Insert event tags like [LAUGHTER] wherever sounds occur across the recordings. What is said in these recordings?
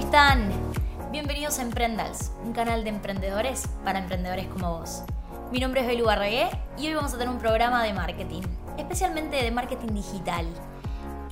están? Bienvenidos a Emprendals, un canal de emprendedores para emprendedores como vos. Mi nombre es Belu Barregué y hoy vamos a tener un programa de marketing, especialmente de marketing digital.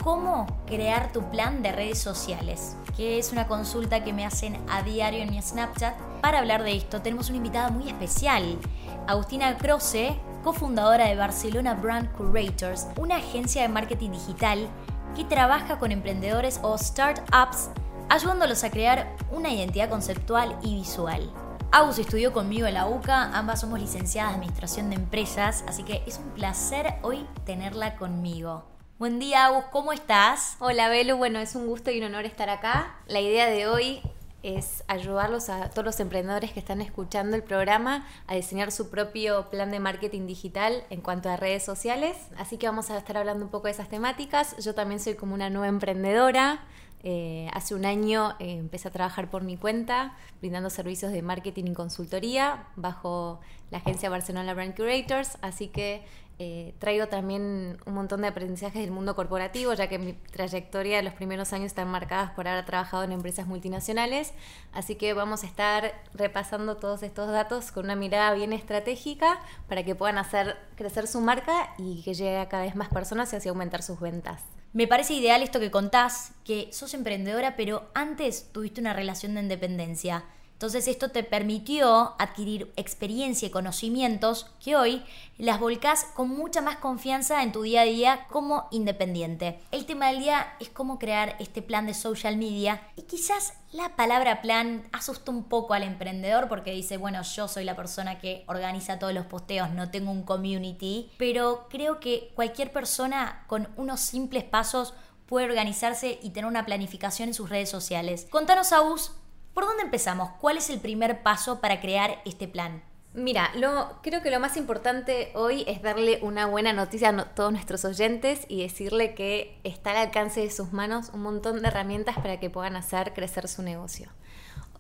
¿Cómo crear tu plan de redes sociales? Que es una consulta que me hacen a diario en mi Snapchat. Para hablar de esto tenemos una invitada muy especial, Agustina Croce, cofundadora de Barcelona Brand Curators, una agencia de marketing digital que trabaja con emprendedores o startups ayudándolos a crear una identidad conceptual y visual. Agus estudió conmigo en la UCA, ambas somos licenciadas de Administración de Empresas, así que es un placer hoy tenerla conmigo. Buen día, Agus, ¿cómo estás? Hola, Belu, bueno, es un gusto y un honor estar acá. La idea de hoy es ayudarlos a todos los emprendedores que están escuchando el programa a diseñar su propio plan de marketing digital en cuanto a redes sociales. Así que vamos a estar hablando un poco de esas temáticas. Yo también soy como una nueva emprendedora. Eh, hace un año eh, empecé a trabajar por mi cuenta, brindando servicios de marketing y consultoría bajo la agencia Barcelona Brand Curators, así que eh, traigo también un montón de aprendizajes del mundo corporativo, ya que mi trayectoria de los primeros años están marcadas por haber trabajado en empresas multinacionales, así que vamos a estar repasando todos estos datos con una mirada bien estratégica para que puedan hacer crecer su marca y que llegue a cada vez más personas y así aumentar sus ventas. Me parece ideal esto que contás, que sos emprendedora, pero antes tuviste una relación de independencia. Entonces esto te permitió adquirir experiencia y conocimientos que hoy las volcás con mucha más confianza en tu día a día como independiente. El tema del día es cómo crear este plan de social media y quizás la palabra plan asusta un poco al emprendedor porque dice, bueno, yo soy la persona que organiza todos los posteos, no tengo un community, pero creo que cualquier persona con unos simples pasos puede organizarse y tener una planificación en sus redes sociales. Contanos, Agus, ¿Por dónde empezamos? ¿Cuál es el primer paso para crear este plan? Mira, lo, creo que lo más importante hoy es darle una buena noticia a todos nuestros oyentes y decirle que está al alcance de sus manos un montón de herramientas para que puedan hacer crecer su negocio.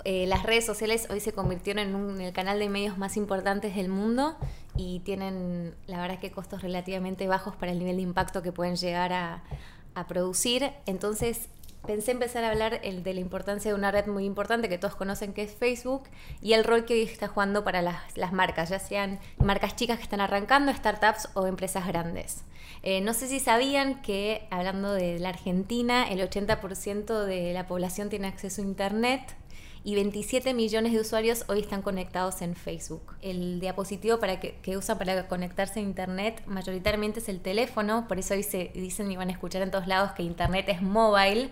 Eh, las redes sociales hoy se convirtieron en, el canal de medios más importantes del mundo y tienen, la verdad, que costos relativamente bajos para el nivel de impacto que pueden llegar a, a producir. Entonces, pensé empezar a hablar de la importancia de una red muy importante que todos conocen que es Facebook y el rol que hoy está jugando para las, marcas, ya sean marcas chicas que están arrancando, startups o empresas grandes. Eh, no sé si sabían que, hablando de la Argentina, el 80% de la población tiene acceso a Internet y 27 millones de usuarios hoy están conectados en Facebook. El diapositivo para que, usan para conectarse a Internet mayoritariamente es el teléfono, por eso dicen y van a escuchar en todos lados que Internet es mobile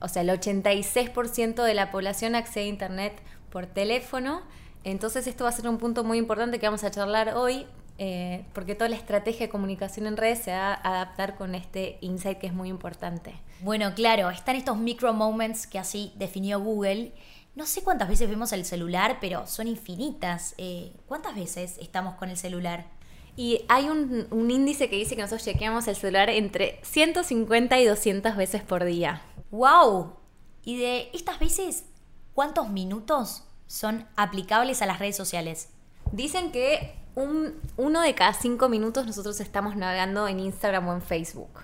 o sea, el 86% de la población accede a Internet por teléfono. Entonces esto va a ser un punto muy importante que vamos a charlar hoy, eh, porque toda la estrategia de comunicación en redes se va a adaptar con este insight que es muy importante. Bueno, claro, están estos micro moments que así definió Google. No sé cuántas veces vemos el celular, pero son infinitas. Eh, ¿Cuántas veces estamos con el celular? Y hay un, un, índice que dice que nosotros chequeamos el celular entre 150 y 200 veces por día. ¡Wow! Y de estas veces, ¿cuántos minutos son aplicables a las redes sociales? Dicen que un, uno de cada cinco minutos nosotros estamos navegando en Instagram o en Facebook.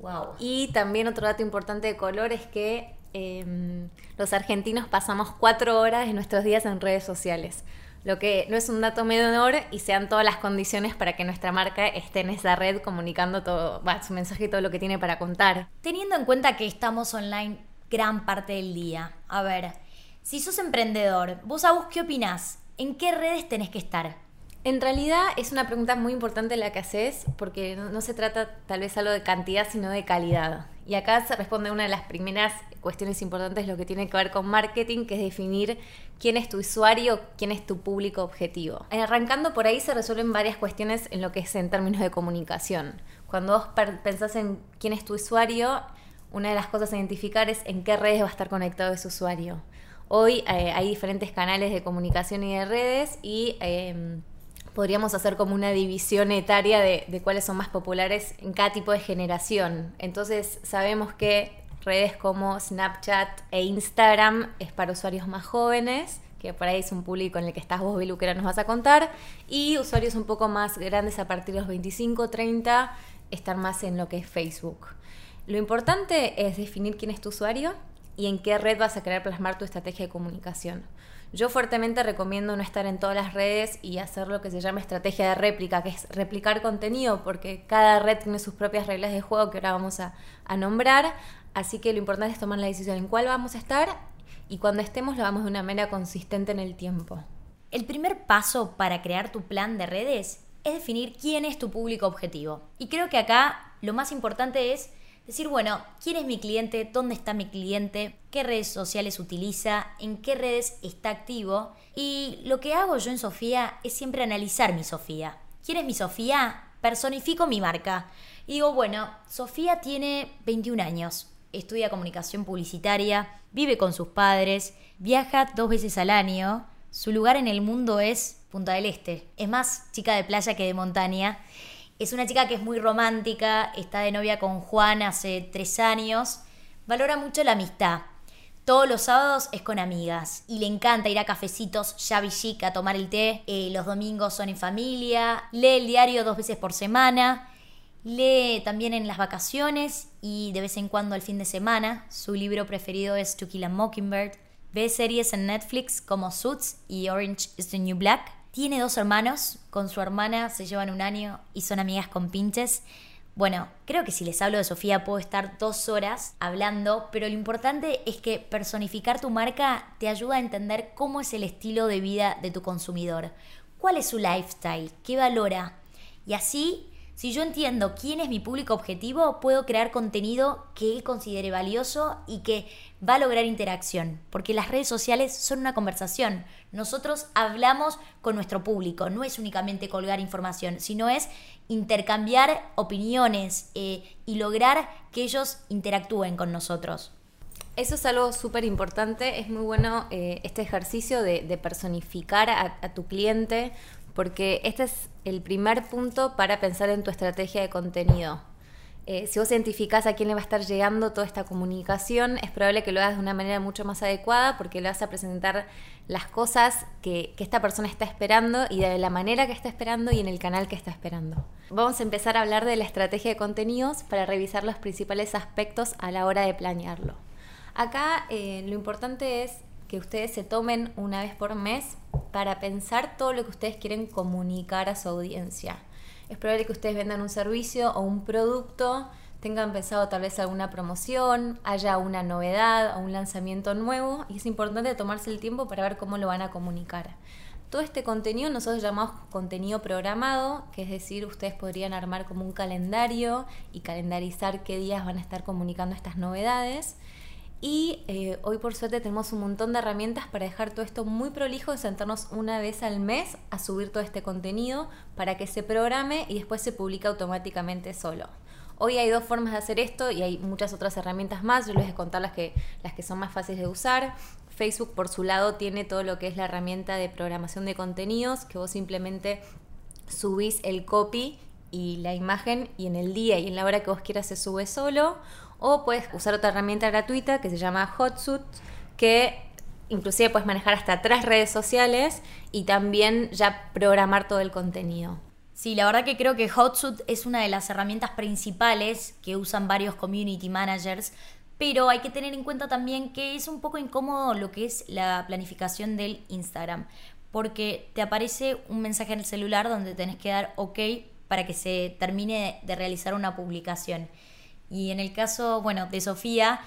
Wow. Y también otro dato importante de color es que em, los argentinos pasamos cuatro horas de nuestros días en redes sociales lo que no es un dato menor y sean todas las condiciones para que nuestra marca esté en esa red comunicando todo, su mensaje y todo lo que tiene para contar. Teniendo en cuenta que estamos online gran parte del día, a ver, si sos emprendedor, vos a vos qué opinás? ¿En qué redes tenés que estar? En realidad es una pregunta muy importante la que haces porque no, se trata tal vez algo de cantidad sino de calidad. Y acá se responde una de las primeras cuestiones importantes, lo que tiene que ver con marketing, que es definir quién es tu usuario, quién es tu público objetivo. Arrancando por ahí se resuelven varias cuestiones en lo que es en términos de comunicación. Cuando vos pensás en quién es tu usuario, una de las cosas a identificar es en qué redes va a estar conectado ese usuario. Hoy eh, hay diferentes canales de comunicación y de redes y em, podríamos hacer como una división etaria de, de, cuáles son más populares en cada tipo de generación. Entonces sabemos que redes como Snapchat e Instagram es para usuarios más jóvenes, que por ahí es un público en el que estás vos, Bilu, que nos vas a contar, y usuarios un poco más grandes a partir de los 25, 30, están más en lo que es Facebook. Lo importante es definir quién es tu usuario y en qué red vas a querer plasmar tu estrategia de comunicación. Yo fuertemente recomiendo no estar en todas las redes y hacer lo que se llama estrategia de réplica, que es replicar contenido, porque cada red tiene sus propias reglas de juego que ahora vamos a nombrar. Así que lo importante es tomar la decisión en cuál vamos a estar y cuando estemos lo vamos de una manera consistente en el tiempo. El primer paso para crear tu plan de redes es definir quién es tu público objetivo. Y creo que acá lo más importante es Decir, bueno, ¿quién es mi cliente? ¿Dónde está mi cliente? ¿Qué redes sociales utiliza? ¿En qué redes está activo? Y lo que hago yo en Sofía es siempre analizar mi Sofía. ¿Quién es mi Sofía? Personifico mi marca. Y digo, bueno, Sofía tiene 21 años, estudia comunicación publicitaria, vive con sus padres, viaja dos veces al año, su lugar en el mundo es Punta del Este. Es más chica de playa que de montaña. Es una chica que es muy romántica, está de novia con Juan hace tres años, valora mucho la amistad. Todos los sábados es con amigas y le encanta ir a cafecitos shabby chic a tomar el té. Eh, los domingos son en familia, lee el diario dos veces por semana, lee también en las vacaciones y de vez en cuando al fin de semana. Su libro preferido es To Kill a Mockingbird. Ve series en Netflix como Suits y Orange is the New Black. Tiene dos hermanos, con su hermana se llevan un año y son amigas con pinches. Bueno, creo que si les hablo de Sofía puedo estar dos horas hablando, pero lo importante es que personificar tu marca te ayuda a entender cómo es el estilo de vida de tu consumidor, cuál es su lifestyle, qué valora. Y así, si yo entiendo quién es mi público objetivo, puedo crear contenido que él considere valioso y que va a lograr interacción, porque las redes sociales son una conversación. Nosotros hablamos con nuestro público, no es únicamente colgar información, sino es intercambiar opiniones eh, y lograr que ellos interactúen con nosotros. Eso es algo súper importante, es muy bueno eh, este ejercicio de, personificar a tu cliente, porque este es el primer punto para pensar en tu estrategia de contenido. Eh, si vos identificás a quién le va a estar llegando toda esta comunicación, es probable que lo hagas de una manera mucho más adecuada porque le vas a presentar las cosas que, esta persona está esperando y de la manera que está esperando y en el canal que está esperando. Vamos a empezar a hablar de la estrategia de contenidos para revisar los principales aspectos a la hora de planearlo. Acá eh, lo importante es que ustedes se tomen una vez por mes para pensar todo lo que ustedes quieren comunicar a su audiencia es probable que ustedes vendan un servicio o un producto, tengan pensado tal vez alguna promoción, haya una novedad o un lanzamiento nuevo y es importante tomarse el tiempo para ver cómo lo van a comunicar. Todo este contenido nosotros llamamos contenido programado, que es decir, ustedes podrían armar como un calendario y calendarizar qué días van a estar comunicando estas novedades. Y eh, hoy por suerte tenemos un montón de herramientas para dejar todo esto muy prolijo y sentarnos una vez al mes a subir todo este contenido para que se programe y después se publique automáticamente solo. Hoy hay dos formas de hacer esto y hay muchas otras herramientas más. Yo les voy a contar las que, las que son más fáciles de usar. Facebook por su lado tiene todo lo que es la herramienta de programación de contenidos, que vos simplemente subís el copy y la imagen y en el día y en la hora que vos quieras se sube solo o puedes usar otra herramienta gratuita que se llama Hotsuit, que inclusive puedes manejar hasta tres redes sociales y también ya programar todo el contenido. Sí, la verdad que creo que Hotsuit es una de las herramientas principales que usan varios community managers, pero hay que tener en cuenta también que es un poco incómodo lo que es la planificación del Instagram, porque te aparece un mensaje en el celular donde tenés que dar OK para que se termine de realizar una publicación. Y en el caso, bueno, de Sofía,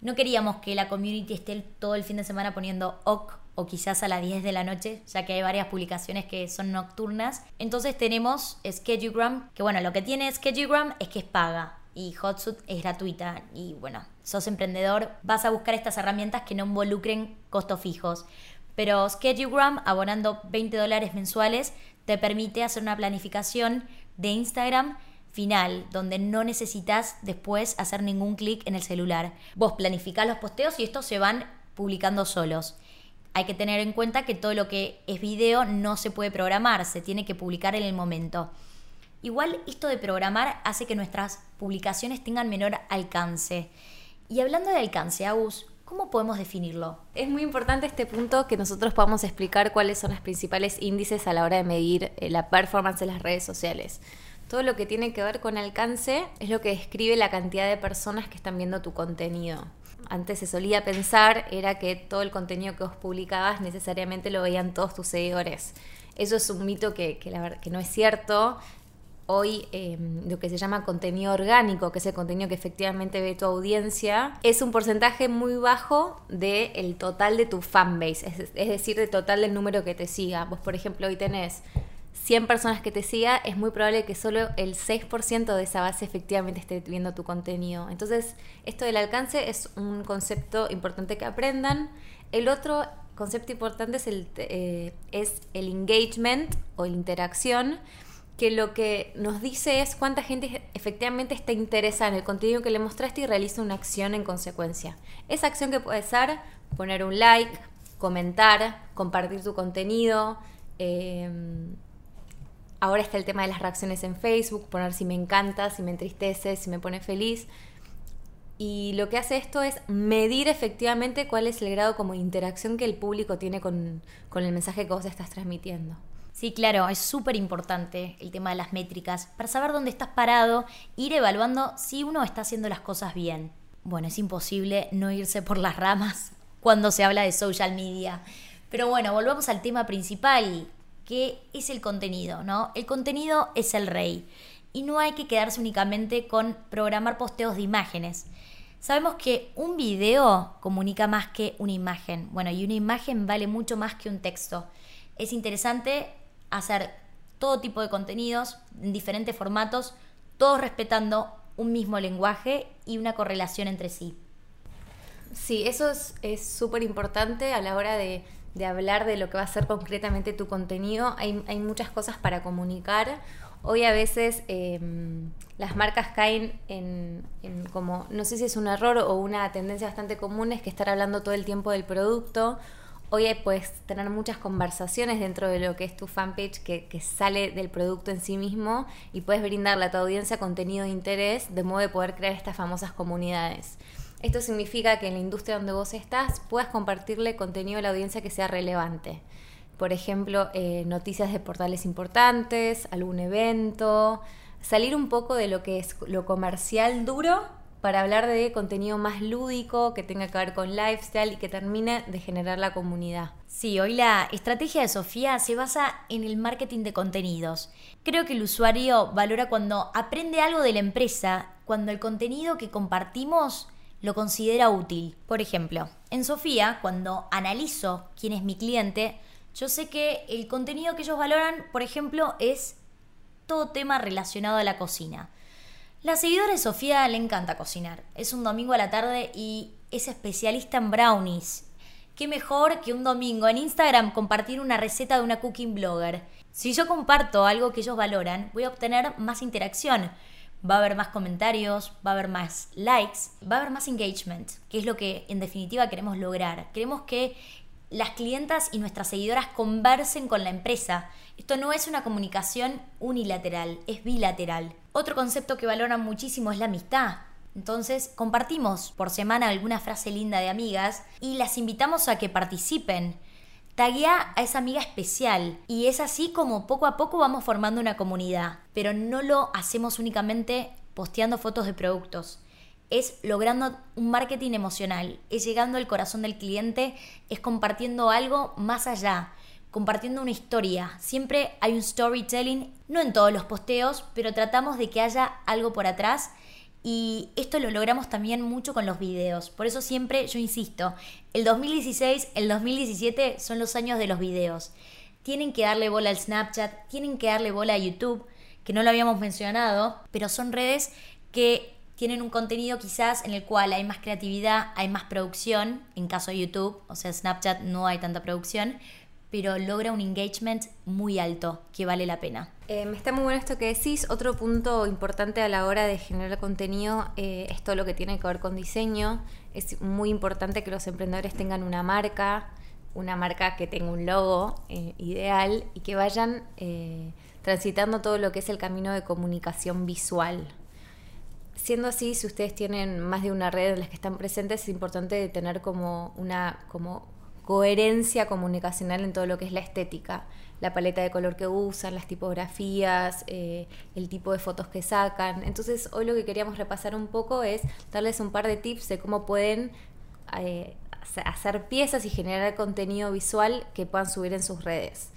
no queríamos que la community esté todo el fin de semana poniendo OK o quizás a las 10 de la noche, ya que hay varias publicaciones que son nocturnas. Entonces tenemos Schedugram, que bueno, lo que tiene Schedugram es que es paga y Hotsuit es gratuita. Y bueno, sos emprendedor, vas a buscar estas herramientas que no involucren costos fijos. Pero Schedugram, abonando 20 dólares mensuales, te permite hacer una planificación de Instagram final, donde no necesitas después hacer ningún clic en el celular. Vos planificás los posteos y estos se van publicando solos. Hay que tener en cuenta que todo lo que es video no se puede programar, se tiene que publicar en el momento. Igual esto de programar hace que nuestras publicaciones tengan menor alcance. Y hablando de alcance, Agus, ¿cómo podemos definirlo? Es muy importante este punto que nosotros podamos explicar cuáles son los principales índices a la hora de medir eh, la performance de las redes sociales. Todo lo que tiene que ver con alcance es lo que describe la cantidad de personas que están viendo tu contenido. antes se solía pensar era que todo el contenido que vos publicabas necesariamente lo veían todos tus seguidores. Eso es un mito que, la verdad, que no es cierto. Hoy em, lo que se llama contenido orgánico, que es el contenido que efectivamente ve tu audiencia, es un porcentaje muy bajo del total de tu fanbase, es, es decir, del total del número que te siga. Vos, por ejemplo, hoy tenés 100 personas que te siga, es muy probable que solo el 6% de esa base efectivamente esté viendo tu contenido. Entonces, esto del alcance es un concepto importante que aprendan. El otro concepto importante es el, eh, es el engagement o interacción, que lo que nos dice es cuánta gente efectivamente está interesada en el contenido que le mostraste y realiza una acción en consecuencia. Esa acción que puede ser poner un like, comentar, compartir tu contenido, eh, Ahora está el tema de las reacciones en Facebook, poner si me encanta, si me entristece, si me pone feliz. Y lo que hace esto es medir efectivamente cuál es el grado como interacción que el público tiene con, con el mensaje que vos estás transmitiendo. Sí, claro, es súper importante el tema de las métricas para saber dónde estás parado, ir evaluando si uno está haciendo las cosas bien. Bueno, es imposible no irse por las ramas [LAUGHS] cuando se habla de social media. Pero bueno, volvamos al tema principal, que es el contenido, ¿no? El contenido es el rey y no hay que quedarse únicamente con programar posteos de imágenes. Sabemos que un video comunica más que una imagen. Bueno, y una imagen vale mucho más que un texto. Es interesante hacer todo tipo de contenidos en diferentes formatos, todos respetando un mismo lenguaje y una correlación entre sí. Sí, eso es súper importante a la hora de de hablar de lo que va a ser concretamente tu contenido. Hay, muchas cosas para comunicar. Hoy a veces em, las marcas caen en, como, no sé si es un error o una tendencia bastante común, es que estar hablando todo el tiempo del producto. Hoy puedes tener muchas conversaciones dentro de lo que es tu fanpage que, que, sale del producto en sí mismo y puedes brindarle a tu audiencia contenido de interés de modo de poder crear estas famosas comunidades. Esto significa que en la industria donde vos estás puedas compartirle contenido a la audiencia que sea relevante. Por ejemplo, eh, noticias de portales importantes, algún evento, salir un poco de lo que es lo comercial duro para hablar de contenido más lúdico, que tenga que ver con lifestyle y que termine de generar la comunidad. Sí, hoy la estrategia de Sofía se basa en el marketing de contenidos. Creo que el usuario valora cuando aprende algo de la empresa, cuando el contenido que compartimos lo considera útil. Por ejemplo, en Sofía, cuando analizo quién es mi cliente, yo sé que el contenido que ellos valoran, por ejemplo, es todo tema relacionado a la cocina. La seguidora de Sofía le encanta cocinar. Es un domingo a la tarde y es especialista en brownies. Qué mejor que un domingo en Instagram compartir una receta de una cooking blogger. Si yo comparto algo que ellos valoran, voy a obtener más interacción va a haber más comentarios, va a haber más likes, va a haber más engagement, que es lo que en definitiva queremos lograr. Queremos que las clientas y nuestras seguidoras conversen con la empresa. Esto no es una comunicación unilateral, es bilateral. Otro concepto que valoran muchísimo es la amistad. Entonces compartimos por semana alguna frase linda de amigas y las invitamos a que participen taguea a esa amiga especial. Y es así como poco a poco vamos formando una comunidad, pero no lo hacemos únicamente posteando fotos de productos. Es logrando un marketing emocional, es llegando al corazón del cliente, es compartiendo algo más allá, compartiendo una historia. Siempre hay un storytelling, no en todos los posteos, pero tratamos de que haya algo por atrás y esto lo logramos también mucho con los videos. Por eso siempre yo insisto, el 2016, el 2017 son los años de los videos. Tienen que darle bola al Snapchat, tienen que darle bola a YouTube, que no lo habíamos mencionado, pero son redes que tienen un contenido quizás en el cual hay más creatividad, hay más producción, en caso de YouTube, o sea, Snapchat no hay tanta producción, pero logra un engagement muy alto que vale la pena. Eh, está muy bueno esto que decís. Otro punto importante a la hora de generar contenido eh, es todo lo que tiene que ver con diseño. Es muy importante que los emprendedores tengan una marca, una marca que tenga un logo eh, ideal y que vayan transitando todo lo que es el camino de comunicación visual. Siendo así, si ustedes tienen más de una red en las que están presentes, es importante tener como una como coherencia comunicacional en todo lo que es la estética, la paleta de color que usan, las tipografías, eh, el tipo de fotos que sacan. Entonces hoy lo que queríamos repasar un poco es darles un par de tips de cómo pueden eh, hacer piezas y generar contenido visual que puedan subir en sus redes.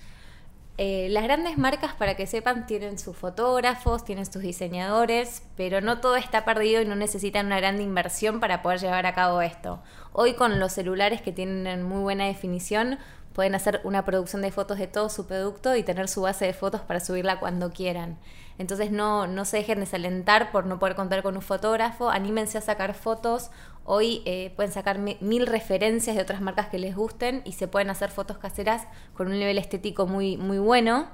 Eh, las grandes marcas, para que sepan, tienen sus fotógrafos, tienen sus diseñadores, pero no todo está perdido y no necesitan una gran inversión para poder llevar a cabo esto. Hoy con los celulares que tienen muy buena definición, pueden hacer una producción de fotos de todo su producto y tener su base de fotos para subirla cuando quieran. Entonces no, no se dejen desalentar por no poder contar con un fotógrafo, anímense a sacar fotos. Hoy eh, pueden sacar mil referencias de otras marcas que les gusten y se pueden hacer fotos caseras con un nivel estético muy, muy bueno.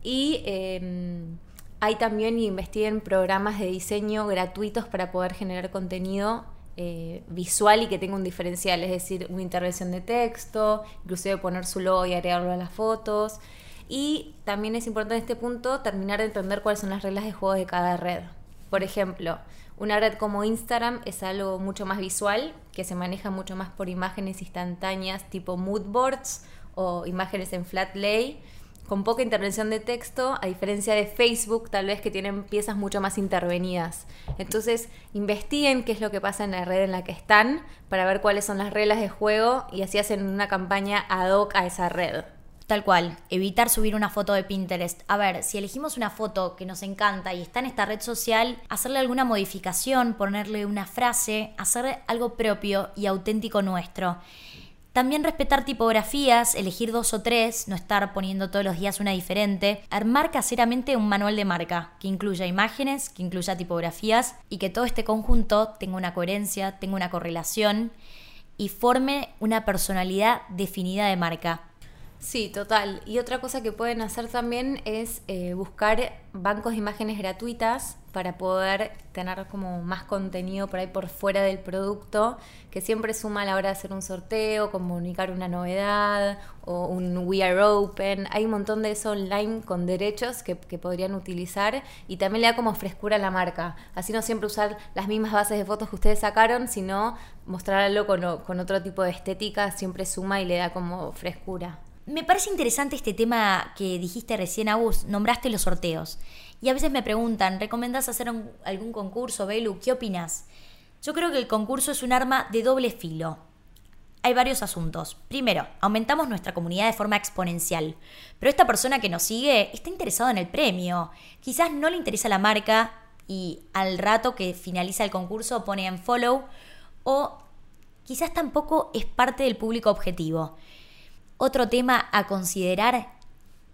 Y em, hay también, investiguen programas de diseño gratuitos para poder generar contenido eh, visual y que tenga un diferencial, es decir, una intervención de texto, inclusive poner su logo y agregarlo a las fotos. Y también es importante en este punto terminar de entender cuáles son las reglas de juego de cada red. Por ejemplo, una red como Instagram es algo mucho más visual, que se maneja mucho más por imágenes instantáneas tipo mood boards o imágenes en flat lay, con poca intervención de texto, a diferencia de Facebook, tal vez que tienen piezas mucho más intervenidas. Entonces, investiguen qué es lo que pasa en la red en la que están para ver cuáles son las reglas de juego y así hacen una campaña ad hoc a esa red. Tal cual, evitar subir una foto de Pinterest. A ver, si elegimos una foto que nos encanta y está en esta red social, hacerle alguna modificación, ponerle una frase, hacer algo propio y auténtico nuestro. También respetar tipografías, elegir dos o tres, no estar poniendo todos los días una diferente. Armar caseramente un manual de marca que incluya imágenes, que incluya tipografías y que todo este conjunto tenga una coherencia, tenga una correlación y forme una personalidad definida de marca. Sí, total. Y otra cosa que pueden hacer también es eh, buscar bancos de imágenes gratuitas para poder tener como más contenido por ahí por fuera del producto, que siempre suma a la hora de hacer un sorteo, comunicar una novedad o un We Are Open. Hay un montón de eso online con derechos que, podrían utilizar y también le da como frescura a la marca. Así no siempre usar las mismas bases de fotos que ustedes sacaron, sino mostrarlo con, con otro tipo de estética, siempre suma y le da como frescura. Me parece interesante este tema que dijiste recién, Agus, nombraste los sorteos. Y a veces me preguntan, ¿recomendás hacer algún concurso, Belu? ¿Qué opinas? Yo creo que el concurso es un arma de doble filo. Hay varios asuntos. Primero, aumentamos nuestra comunidad de forma exponencial. Pero esta persona que nos sigue está interesada en el premio. Quizás no le interesa la marca y al rato que finaliza el concurso pone en follow o quizás tampoco es parte del público objetivo. Otro tema a considerar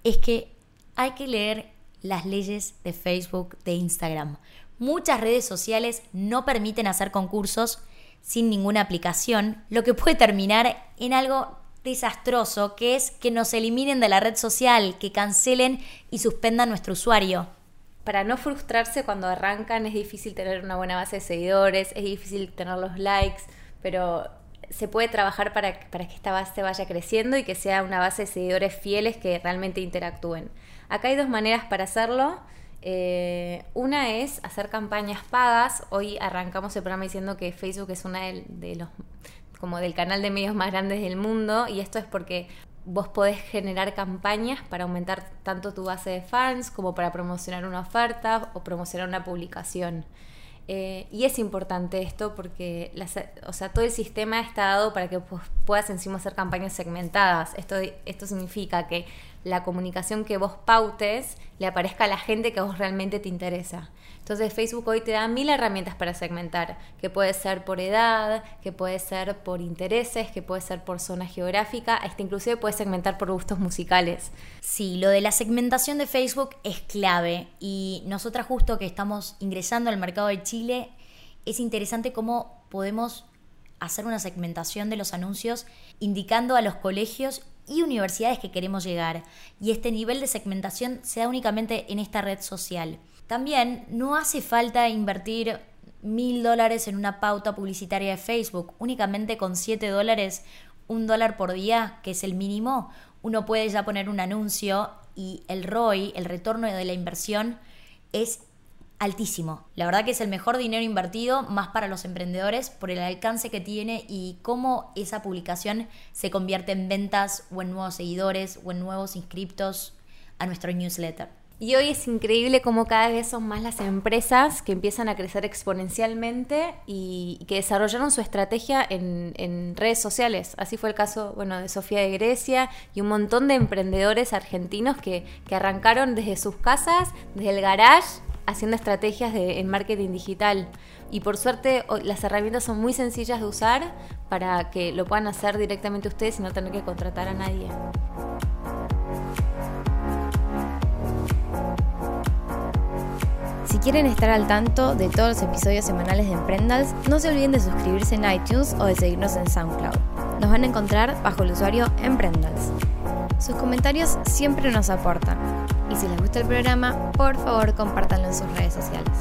es que hay que leer las leyes de Facebook, de Instagram. Muchas redes sociales no permiten hacer concursos sin ninguna aplicación, lo que puede terminar en algo desastroso, que es que nos eliminen de la red social, que cancelen y suspendan nuestro usuario. Para no frustrarse cuando arrancan es difícil tener una buena base de seguidores, es difícil tener los likes, pero se puede trabajar para, para, que esta base vaya creciendo y que sea una base de seguidores fieles que realmente interactúen. Acá hay dos maneras para hacerlo. Eh, una es hacer campañas pagas. Hoy arrancamos el programa diciendo que Facebook es una de, los como del canal de medios más grandes del mundo y esto es porque vos podés generar campañas para aumentar tanto tu base de fans como para promocionar una oferta o promocionar una publicación. Eh, y es importante esto porque o sea, todo el sistema está dado para que puedas encima hacer campañas segmentadas. Esto, esto significa que la comunicación que vos pautes le aparezca a la gente que a vos realmente te interesa. Entonces Facebook hoy te da mil herramientas para segmentar, que puede ser por edad, que puede ser por intereses, que puede ser por zona geográfica, hasta inclusive puede segmentar por gustos musicales. Sí, lo de la segmentación de Facebook es clave y nosotras justo que estamos ingresando al mercado de Chile, es interesante cómo podemos hacer una segmentación de los anuncios indicando a los colegios y universidades que queremos llegar. Y este nivel de segmentación se da únicamente en esta red social. También no hace falta invertir mil dólares en una pauta publicitaria de Facebook. Únicamente con 7 dólares, un dólar por día, que es el mínimo, uno puede ya poner un anuncio y el ROI, el retorno de la inversión, es altísimo. La verdad que es el mejor dinero invertido, más para los emprendedores, por el alcance que tiene y cómo esa publicación se convierte en ventas o en nuevos seguidores o en nuevos inscriptos a nuestro newsletter. Y hoy es increíble cómo cada vez son más las empresas que empiezan a crecer exponencialmente y, que desarrollaron su estrategia en, redes sociales. Así fue el caso bueno, de Sofía de Grecia y un montón de emprendedores argentinos que, que arrancaron desde sus casas, desde el garage, haciendo estrategias en marketing digital. Y por suerte las herramientas son muy sencillas de usar para que lo puedan hacer directamente ustedes y no tener que contratar a nadie. Si quieren estar al tanto de todos los episodios semanales de Emprendals, no se olviden de suscribirse en iTunes o de seguirnos en SoundCloud. Nos van a encontrar bajo el usuario Emprendals. Sus comentarios siempre nos aportan. Y si les gusta el programa, por favor compártanlo en sus redes sociales.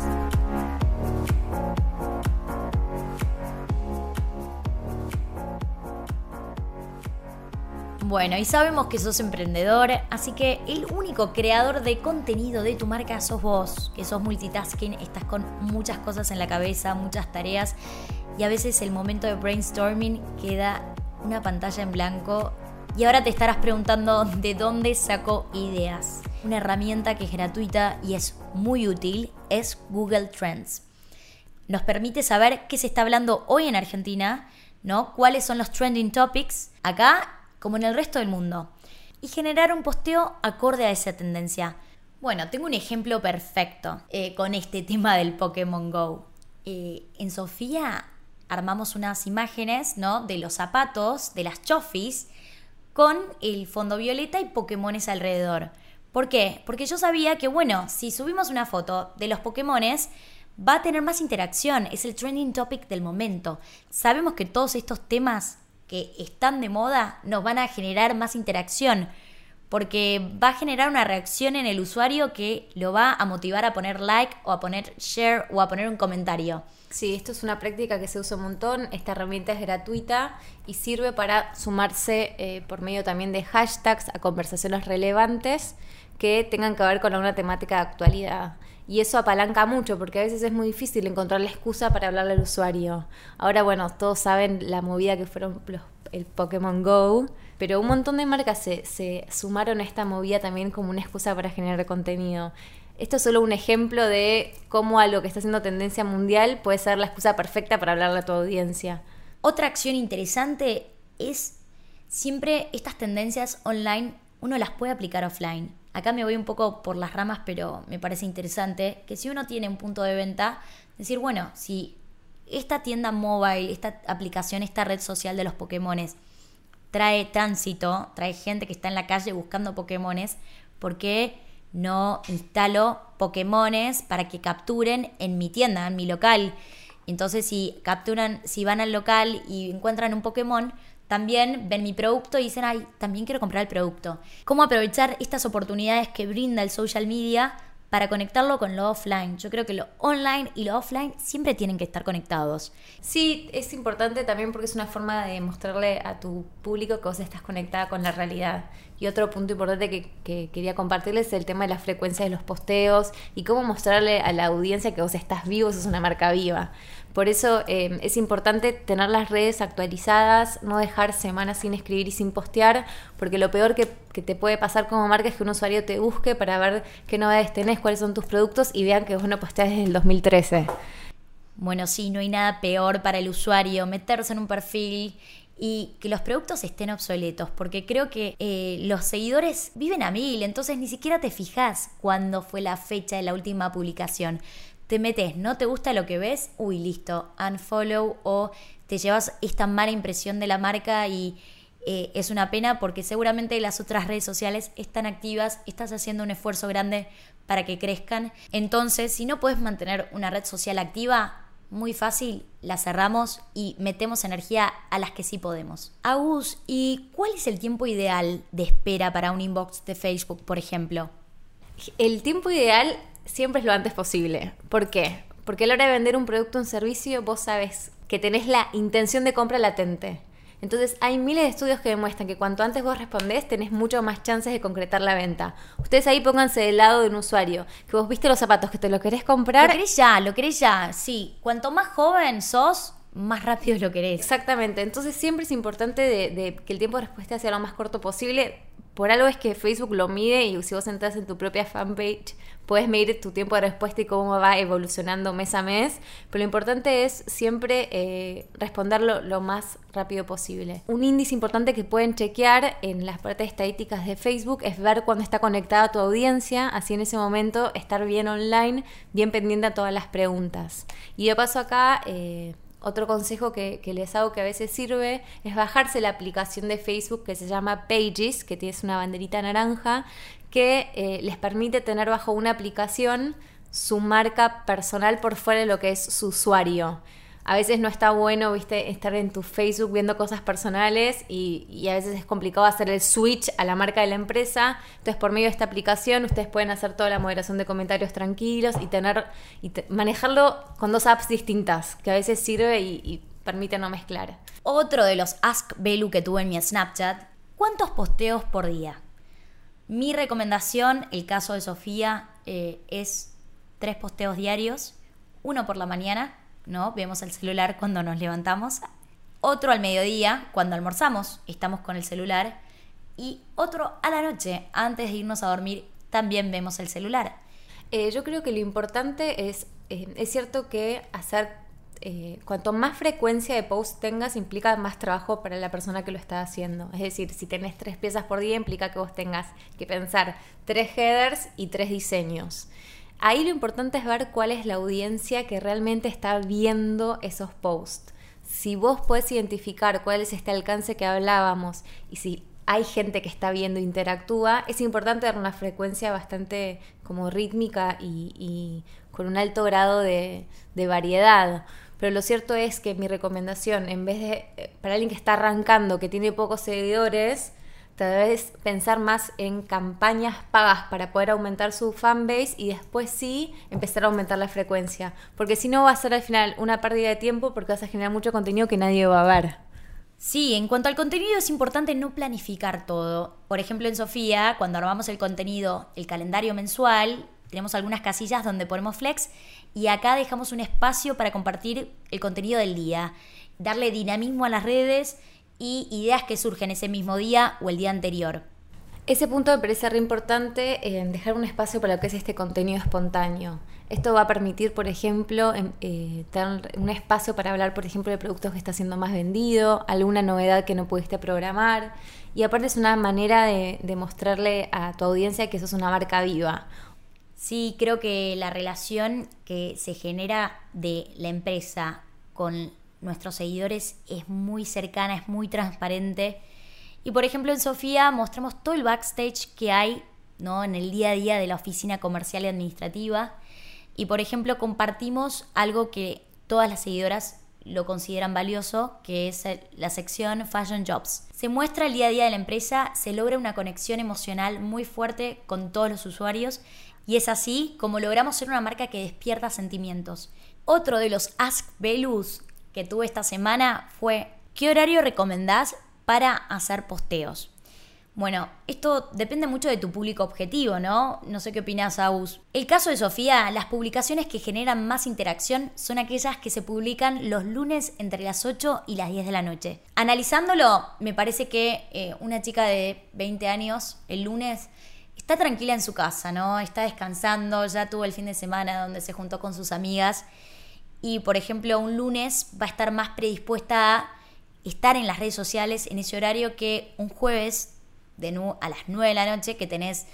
Bueno, y sabemos que sos emprendedor, así que el único creador de contenido de tu marca sos vos, que sos multitasking, estás con muchas cosas en la cabeza, muchas tareas, y a veces el momento de brainstorming queda una pantalla en blanco y ahora te estarás preguntando de dónde saco ideas. Una herramienta que es gratuita y es muy útil es Google Trends. Nos permite saber qué se está hablando hoy en Argentina, ¿no? Cuáles son los trending topics acá como en el resto del mundo, y generar un posteo acorde a esa tendencia. Bueno, tengo un ejemplo perfecto eh, con este tema del Pokémon Go. Eh, en Sofía armamos unas imágenes ¿no? de los zapatos, de las chofis, con el fondo violeta y Pokémones alrededor. ¿Por qué? Porque yo sabía que, bueno, si subimos una foto de los Pokémones, va a tener más interacción, es el trending topic del momento. Sabemos que todos estos temas que están de moda nos van a generar más interacción, porque va a generar una reacción en el usuario que lo va a motivar a poner like o a poner share o a poner un comentario. Sí, esto es una práctica que se usa un montón. Esta herramienta es gratuita y sirve para sumarse eh, por medio también de hashtags a conversaciones relevantes que tengan que ver con alguna temática de actualidad. Y eso apalanca mucho porque a veces es muy difícil encontrar la excusa para hablarle al usuario. Ahora, bueno, todos saben la movida que fueron el Pokémon Go, pero un montón de marcas se, sumaron a esta movida también como una excusa para generar contenido. Esto es solo un ejemplo de cómo algo que está haciendo tendencia mundial puede ser la excusa perfecta para hablarle a tu audiencia. Otra acción interesante es siempre estas tendencias online uno las puede aplicar offline. Acá me voy un poco por las ramas, pero me parece interesante que si uno tiene un punto de venta, decir, bueno, si esta tienda mobile, esta aplicación, esta red social de los Pokémones trae tránsito, trae gente que está en la calle buscando Pokémones, ¿por qué no instalo Pokémones para que capturen en mi tienda, en mi local? Entonces, si capturan, si van al local y encuentran un Pokémon, también ven mi producto y dicen, ay, también quiero comprar el producto. ¿Cómo aprovechar estas oportunidades que brinda el social media para conectarlo con lo offline. Yo creo que lo online y lo offline siempre tienen que estar conectados. Sí, es importante también porque es una forma de mostrarle a tu público que vos estás conectada con la realidad. Y otro punto importante que, quería compartirles es el tema de la frecuencia de los posteos y cómo mostrarle a la audiencia que vos estás vivo, sos una marca viva. Por eso eh, es importante tener las redes actualizadas, no dejar semanas sin escribir y sin postear, porque lo peor que, te puede pasar como marca es que un usuario te busque para ver qué novedades tenés, cuáles son tus productos y vean que vos no posteas desde el 2013. Bueno, sí, no hay nada peor para el usuario meterse en un perfil y que los productos estén obsoletos, porque creo que eh, los seguidores viven a mil, entonces ni siquiera te fijas cuándo fue la fecha de la última publicación te metes, no te gusta lo que ves, uy, listo, unfollow o te llevas esta mala impresión de la marca y eh, es una pena porque seguramente las otras redes sociales están activas, estás haciendo un esfuerzo grande para que crezcan. Entonces, si no puedes mantener una red social activa, muy fácil, la cerramos y metemos energía a las que sí podemos. Agus, ¿y cuál es el tiempo ideal de espera para un inbox de Facebook, por ejemplo? El tiempo ideal siempre es lo antes posible. ¿Por qué? Porque a la hora de vender un producto o un servicio vos sabes que tenés la intención de compra latente. Entonces hay miles de estudios que demuestran que cuanto antes vos respondés tenés mucho más chances de concretar la venta. Ustedes ahí pónganse del lado de un usuario, que vos viste los zapatos, que te lo querés comprar. Lo querés ya, lo querés ya, sí. Cuanto más joven sos, más rápido lo querés. Exactamente, entonces siempre es importante de, de que el tiempo de respuesta sea lo más corto posible por algo es que Facebook lo mide y si vos entras en tu propia fanpage puedes medir tu tiempo de respuesta y cómo va evolucionando mes a mes, pero lo importante es siempre eh, responderlo lo más rápido posible. Un índice importante que pueden chequear en las partes estadísticas de Facebook es ver cuándo está conectada tu audiencia, así en ese momento estar bien online, bien pendiente a todas las preguntas. Y de paso acá... Eh, otro consejo que, les hago que a veces sirve es bajarse la aplicación de Facebook que se llama Pages, que tiene una banderita naranja, que eh, les permite tener bajo una aplicación su marca personal por fuera de lo que es su usuario a veces no está bueno, viste, estar en tu Facebook viendo cosas personales y, a veces es complicado hacer el switch a la marca de la empresa. Entonces, por medio de esta aplicación, ustedes pueden hacer toda la moderación de comentarios tranquilos y tener y manejarlo con dos apps distintas, que a veces sirve y, permite no mezclar. Otro de los Ask Belu que tuve en mi Snapchat, ¿cuántos posteos por día? Mi recomendación, el caso de Sofía, eh, es tres posteos diarios, uno por la mañana ¿no? Vemos el celular cuando nos levantamos, otro al mediodía, cuando almorzamos, estamos con el celular, y otro a la noche, antes de irnos a dormir, también vemos el celular. Eh, yo creo que lo importante es, eh, es cierto que hacer, eh, cuanto más frecuencia de post tengas, implica más trabajo para la persona que lo está haciendo. Es decir, si tenés tres piezas por día, implica que vos tengas que pensar tres headers y tres diseños. Ahí lo importante es ver cuál es la audiencia que realmente está viendo esos posts. Si vos puedes identificar cuál es este alcance que hablábamos y si hay gente que está viendo, interactúa, es importante dar una frecuencia bastante como rítmica y, con un alto grado de variedad. Pero lo cierto es que mi recomendación, en vez de, eh, para alguien que está arrancando, que tiene pocos seguidores, tal vez pensar más en campañas pagas para poder aumentar su fanbase y después sí empezar a aumentar la frecuencia. Porque si no va a ser al final una pérdida de tiempo porque vas a generar mucho contenido que nadie va a ver. Sí, en cuanto al contenido es importante no planificar todo. Por ejemplo, en Sofía, cuando armamos el contenido, el calendario mensual, tenemos algunas casillas donde ponemos flex y acá dejamos un espacio para compartir el contenido del día, darle dinamismo a las redes y ideas que surgen ese mismo día o el día anterior. Ese punto me parece re importante en dejar un espacio para lo que es este contenido espontáneo. Esto va a permitir, por ejemplo, em, eh, tener un espacio para hablar, por ejemplo, de productos que está siendo más vendido, alguna novedad que no pudiste programar. Y aparte es una manera de, de mostrarle a tu audiencia que sos una marca viva. Sí, creo que la relación que se genera de la empresa con nuestros seguidores es muy cercana, es muy transparente. Y por ejemplo en Sofía mostramos todo el backstage que hay ¿no? en el día a día de la oficina comercial y administrativa. Y por ejemplo compartimos algo que todas las seguidoras lo consideran valioso, que es la sección Fashion Jobs. Se muestra el día a día de la empresa, se logra una conexión emocional muy fuerte con todos los usuarios y es así como logramos ser una marca que despierta sentimientos. Otro de los Ask Velus que tuve esta semana fue ¿qué horario recomendás para hacer posteos? Bueno, esto depende mucho de tu público objetivo, ¿no? No sé qué opinas, Aus. El caso de Sofía, las publicaciones que generan más interacción son aquellas que se publican los lunes entre las 8 y las 10 de la noche. Analizándolo, me parece que eh, una chica de 20 años el lunes está tranquila en su casa, ¿no? Está descansando, ya tuvo el fin de semana donde se juntó con sus amigas y, por ejemplo, un lunes va a estar más predispuesta a estar en las redes sociales en ese horario que un jueves de a las 9 de la noche que tenés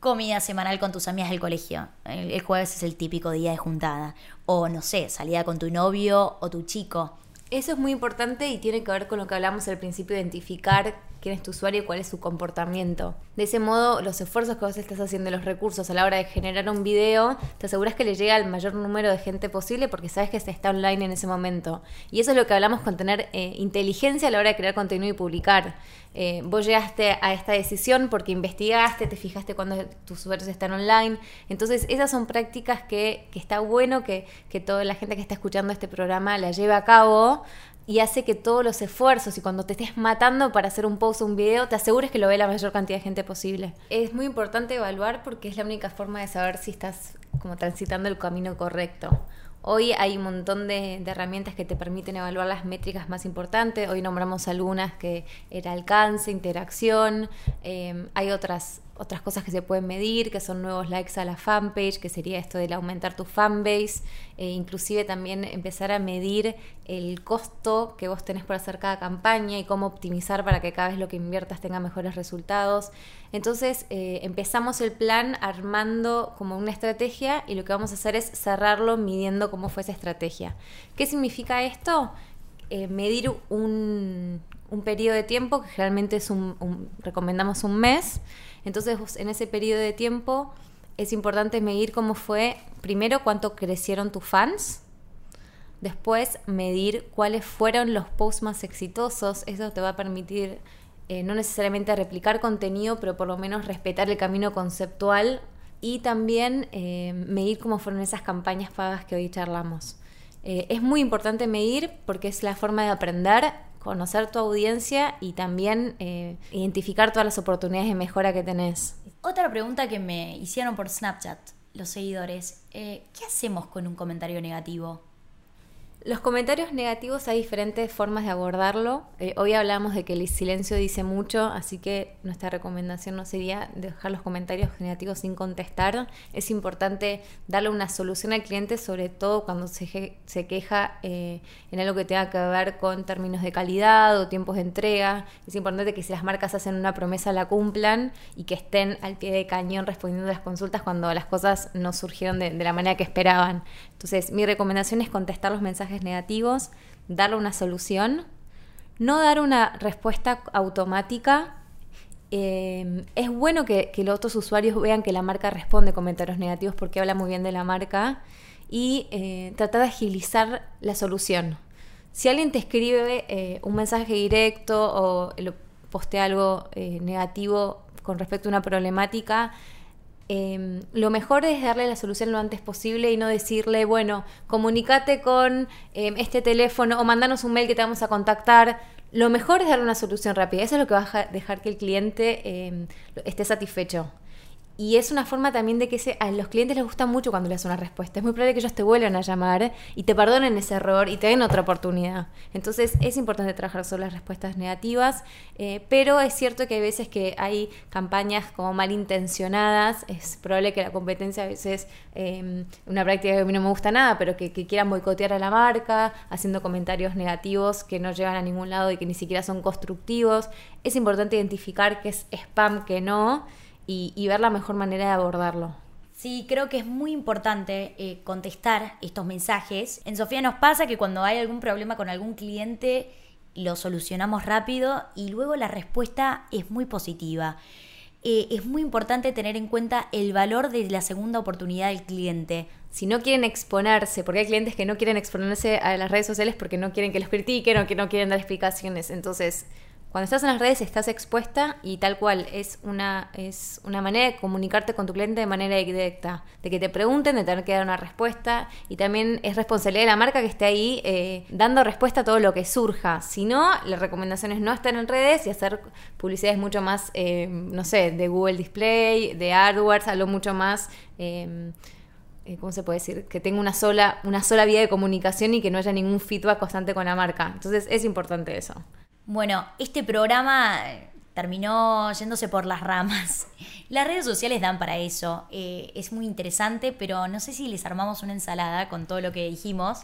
comida semanal con tus amigas del colegio. El, jueves es el típico día de juntada. O no sé, salida con tu novio o tu chico. Eso es muy importante y tiene que ver con lo que hablamos al principio, identificar quién es tu usuario y cuál es su comportamiento. De ese modo, los esfuerzos que vos estás haciendo, los recursos a la hora de generar un video, te aseguras que le llega al mayor número de gente posible porque sabes que se está online en ese momento. Y eso es lo que hablamos con tener eh, inteligencia a la hora de crear contenido y publicar. Eh, vos llegaste a esta decisión porque investigaste, te fijaste cuando tus usuarios están online. Entonces, esas son prácticas que, que está bueno que, que toda la gente que está escuchando este programa la lleve a cabo y hace que todos los esfuerzos y cuando te estés matando para hacer un post o un video, te asegures que lo ve la mayor cantidad de gente posible. Es muy importante evaluar porque es la única forma de saber si estás como transitando el camino correcto. Hoy hay un montón de, herramientas que te permiten evaluar las métricas más importantes. Hoy nombramos algunas que era alcance, interacción. Eh, hay otras otras cosas que se pueden medir, que son nuevos likes a la fanpage, que sería esto del aumentar tu fanbase, e inclusive también empezar a medir el costo que vos tenés por hacer cada campaña y cómo optimizar para que cada vez lo que inviertas tenga mejores resultados. Entonces eh, empezamos el plan armando como una estrategia y lo que vamos a hacer es cerrarlo midiendo cómo fue esa estrategia. ¿Qué significa esto? Eh, medir un, un periodo de tiempo, que generalmente es un, recomendamos un mes. Entonces, en ese periodo de tiempo es importante medir cómo fue, primero, cuánto crecieron tus fans, después medir cuáles fueron los posts más exitosos. Eso te va a permitir eh, no necesariamente replicar contenido, pero por lo menos respetar el camino conceptual y también eh, medir cómo fueron esas campañas pagas que hoy charlamos. Eh, es muy importante medir porque es la forma de aprender conocer tu audiencia y también eh, identificar todas las oportunidades de mejora que tenés. Otra pregunta que me hicieron por Snapchat los seguidores, eh, ¿qué hacemos con un comentario negativo? Los comentarios negativos hay diferentes formas de abordarlo. Eh, hoy hablamos de que el silencio dice mucho, así que nuestra recomendación no sería dejar los comentarios negativos sin contestar. Es importante darle una solución al cliente, sobre todo cuando se, queja eh, en algo que tenga que ver con términos de calidad o tiempos de entrega. Es importante que si las marcas hacen una promesa la cumplan y que estén al pie de cañón respondiendo a las consultas cuando las cosas no surgieron de la manera que esperaban. Entonces, mi recomendación es contestar los mensajes negativos, darle una solución, no dar una respuesta automática. Eh, es bueno que, los otros usuarios vean que la marca responde comentarios negativos porque habla muy bien de la marca y eh, tratar de agilizar la solución. Si alguien te escribe eh, un mensaje directo o postea algo negativo con respecto a una problemática, Em, lo mejor es darle la solución lo antes posible y no decirle, bueno, comunícate con em, este teléfono o mandanos un mail que te vamos a contactar. Lo mejor es darle una solución rápida. Eso es lo que va a dejar que el cliente em, esté satisfecho. Y es una forma también de que a los clientes les gusta mucho cuando le das una respuesta. Es muy probable que ellos te vuelvan a llamar y te perdonen ese error y te den otra oportunidad. Entonces es importante trabajar sobre las respuestas negativas, eh, pero es cierto que hay veces que hay campañas como malintencionadas. Es probable que la competencia a veces, em, una práctica que a mí no me gusta nada, pero que, que quieran boicotear a la marca, haciendo comentarios negativos que no llevan a ningún lado y que ni siquiera son constructivos. Es importante identificar qué es spam, qué no y, ver la mejor manera de abordarlo. Sí, creo que es muy importante eh, contestar estos mensajes. En Sofía nos pasa que cuando hay algún problema con algún cliente, lo solucionamos rápido y luego la respuesta es muy positiva. Eh, es muy importante tener en cuenta el valor de la segunda oportunidad del cliente. Si no quieren exponerse, porque hay clientes que no quieren exponerse a las redes sociales porque no quieren que los critiquen o que no quieren dar explicaciones. Entonces, cuando estás en las redes estás expuesta y tal cual es una, es una manera de comunicarte con tu cliente de manera directa, de que te pregunten, de tener que dar una respuesta y también es responsabilidad de la marca que esté ahí eh, dando respuesta a todo lo que surja. Si no, la recomendación es no estar en redes y hacer publicidades mucho más, eh, no sé, de Google Display, de AdWords, algo mucho más... Eh, ¿cómo se puede decir? Que tenga una sola, una sola vía de comunicación y que no haya ningún feedback constante con la marca. Entonces es importante eso. Bueno, este programa terminó yéndose por las ramas. [LAUGHS] Las redes sociales dan para eso. Eh, es muy interesante, pero no sé si les armamos una ensalada con todo lo que dijimos.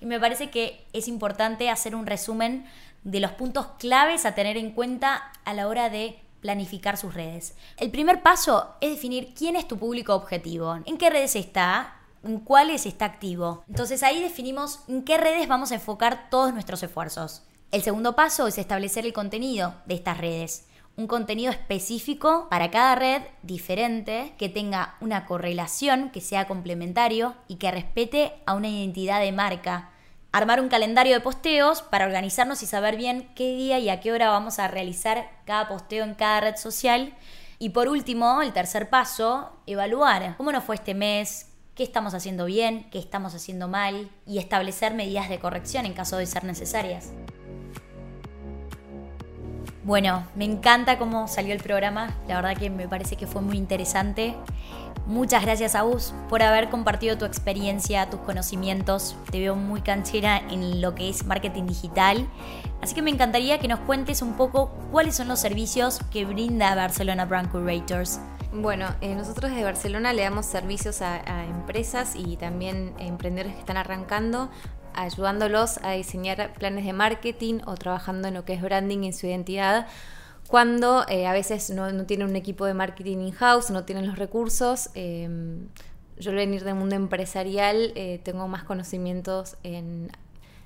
Y me parece que es importante hacer un resumen de los puntos claves a tener en cuenta a la hora de planificar sus redes. El primer paso es definir quién es tu público objetivo, en qué redes está, en cuáles está activo. Entonces ahí definimos en qué redes vamos a enfocar todos nuestros esfuerzos. El segundo paso es establecer el contenido de estas redes. Un contenido específico para cada red diferente que tenga una correlación, que sea complementario y que respete a una identidad de marca. Armar un calendario de posteos para organizarnos y saber bien qué día y a qué hora vamos a realizar cada posteo en cada red social. Y por último, el tercer paso, evaluar cómo nos fue este mes, qué estamos haciendo bien, qué estamos haciendo mal y establecer medidas de corrección en caso de ser necesarias. Bueno, me encanta cómo salió el programa, la verdad que me parece que fue muy interesante. Muchas gracias a vos por haber compartido tu experiencia, tus conocimientos. Te veo muy canchera en lo que es marketing digital. Así que me encantaría que nos cuentes un poco cuáles son los servicios que brinda Barcelona Brand Curators. Bueno, eh, nosotros desde Barcelona le damos servicios a, a empresas y también a emprendedores que están arrancando ayudándolos a diseñar planes de marketing o trabajando en lo que es branding en su identidad cuando eh, a veces no, no, tienen un equipo de marketing in-house, no tienen los recursos. Eh, yo al venir del mundo empresarial eh, tengo más conocimientos en,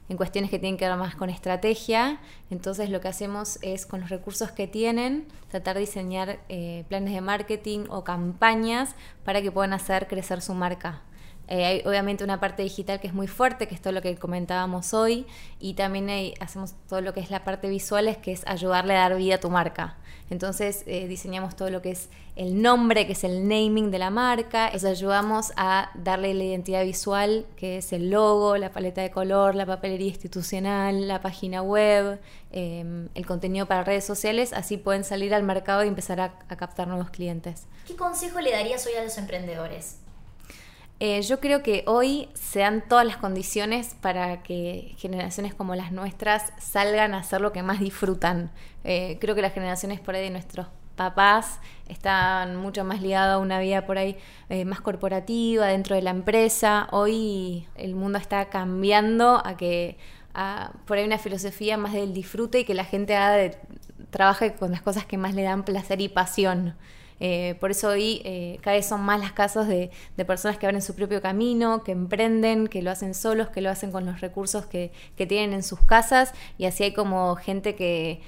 en, cuestiones que tienen que ver más con estrategia. Entonces lo que hacemos es con los recursos que tienen tratar de diseñar eh, planes de marketing o campañas para que puedan hacer crecer su marca. Eh, hay obviamente una parte digital que es muy fuerte, que es todo lo que comentábamos hoy, y también hay, hacemos todo lo que es la parte visual, que es ayudarle a dar vida a tu marca. Entonces eh, diseñamos todo lo que es el nombre, que es el naming de la marca, les ayudamos a darle la identidad visual, que es el logo, la paleta de color, la papelería institucional, la página web, eh, el contenido para redes sociales, así pueden salir al mercado y empezar a, a captar nuevos clientes. ¿Qué consejo le darías hoy a los emprendedores? Eh, yo creo que hoy se dan todas las condiciones para que generaciones como las nuestras salgan a hacer lo que más disfrutan. Eh, creo que las generaciones por ahí de nuestros papás están mucho más ligadas a una vida por ahí eh, más corporativa dentro de la empresa. Hoy el mundo está cambiando a que por ahí una filosofía más del disfrute y que la gente haga de, trabaje con las cosas que más le dan placer y pasión. Eh, por eso hoy eh, cada vez son más las casos de, de, personas que abren su propio camino, que emprenden, que lo hacen solos, que lo hacen con los recursos que, que tienen en sus casas. Y así hay como gente que,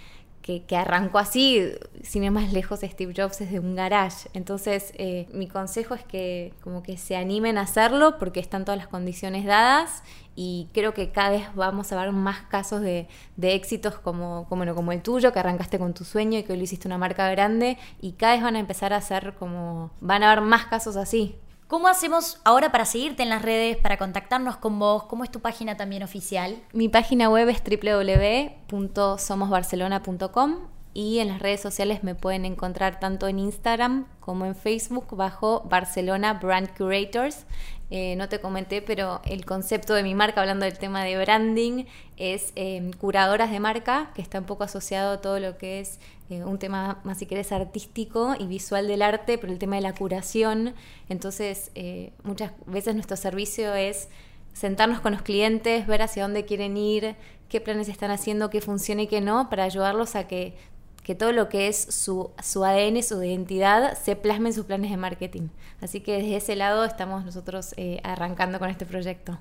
que, que, arrancó así, sin ir más lejos, Steve Jobs desde un garage. Entonces, eh, mi consejo es que como que se animen a hacerlo porque están todas las condiciones dadas y creo que cada vez vamos a ver más casos de, de éxitos como, como, bueno, como el tuyo, que arrancaste con tu sueño y que hoy lo hiciste una marca grande y cada vez van a empezar a ser como, van a haber más casos así. ¿Cómo hacemos ahora para seguirte en las redes, para contactarnos con vos? ¿Cómo es tu página también oficial? Mi página web es www.somosbarcelona.com y en las redes sociales me pueden encontrar tanto en Instagram como en Facebook bajo Barcelona Brand Curators. Eh, no te comenté, pero el concepto de mi marca, hablando del tema de branding, es eh, curadoras de marca, que está un poco asociado a todo lo que es eh, un tema más, si querés, artístico y visual del arte, pero el tema de la curación. Entonces, eh, muchas veces nuestro servicio es sentarnos con los clientes, ver hacia dónde quieren ir, qué planes están haciendo, qué funciona y qué no, para ayudarlos a que que todo lo que es su, su, ADN, su identidad, se plasme en sus planes de marketing. Así que desde ese lado estamos nosotros eh, arrancando con este proyecto.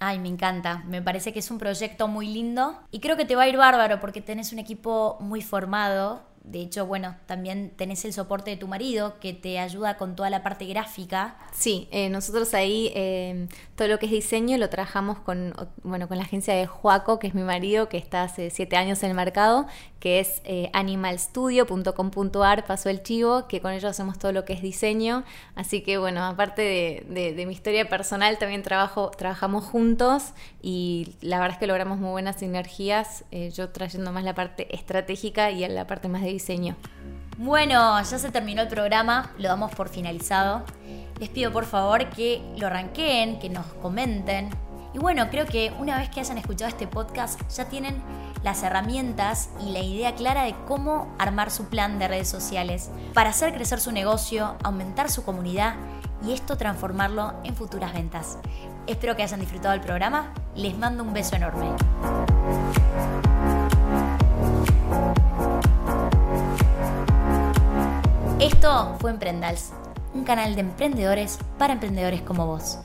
Ay, me encanta. Me parece que es un proyecto muy lindo y creo que te va a ir bárbaro porque tenés un equipo muy formado de hecho, bueno, también tenés el soporte de tu marido que te ayuda con toda la parte gráfica. Sí, eh, nosotros ahí eh, todo lo que es diseño lo trabajamos con, bueno, con la agencia de Joaco, que es mi marido, que está hace siete años en el mercado, que es eh, animalstudio.com.ar, pasó el chivo, que con ellos hacemos todo lo que es diseño. Así que bueno, aparte de, de, de mi historia personal, también trabajo, trabajamos juntos y la verdad es que logramos muy buenas sinergias, eh, yo trayendo más la parte estratégica y la parte más de diseño. Bueno, ya se terminó el programa, lo damos por finalizado. Les pido por favor que lo arranquen, que nos comenten. Y bueno, creo que una vez que hayan escuchado este podcast ya tienen las herramientas y la idea clara de cómo armar su plan de redes sociales para hacer crecer su negocio, aumentar su comunidad y esto transformarlo en futuras ventas. Espero que hayan disfrutado el programa. Les mando un beso enorme. Esto fue Emprendals, un canal de emprendedores para emprendedores como vos.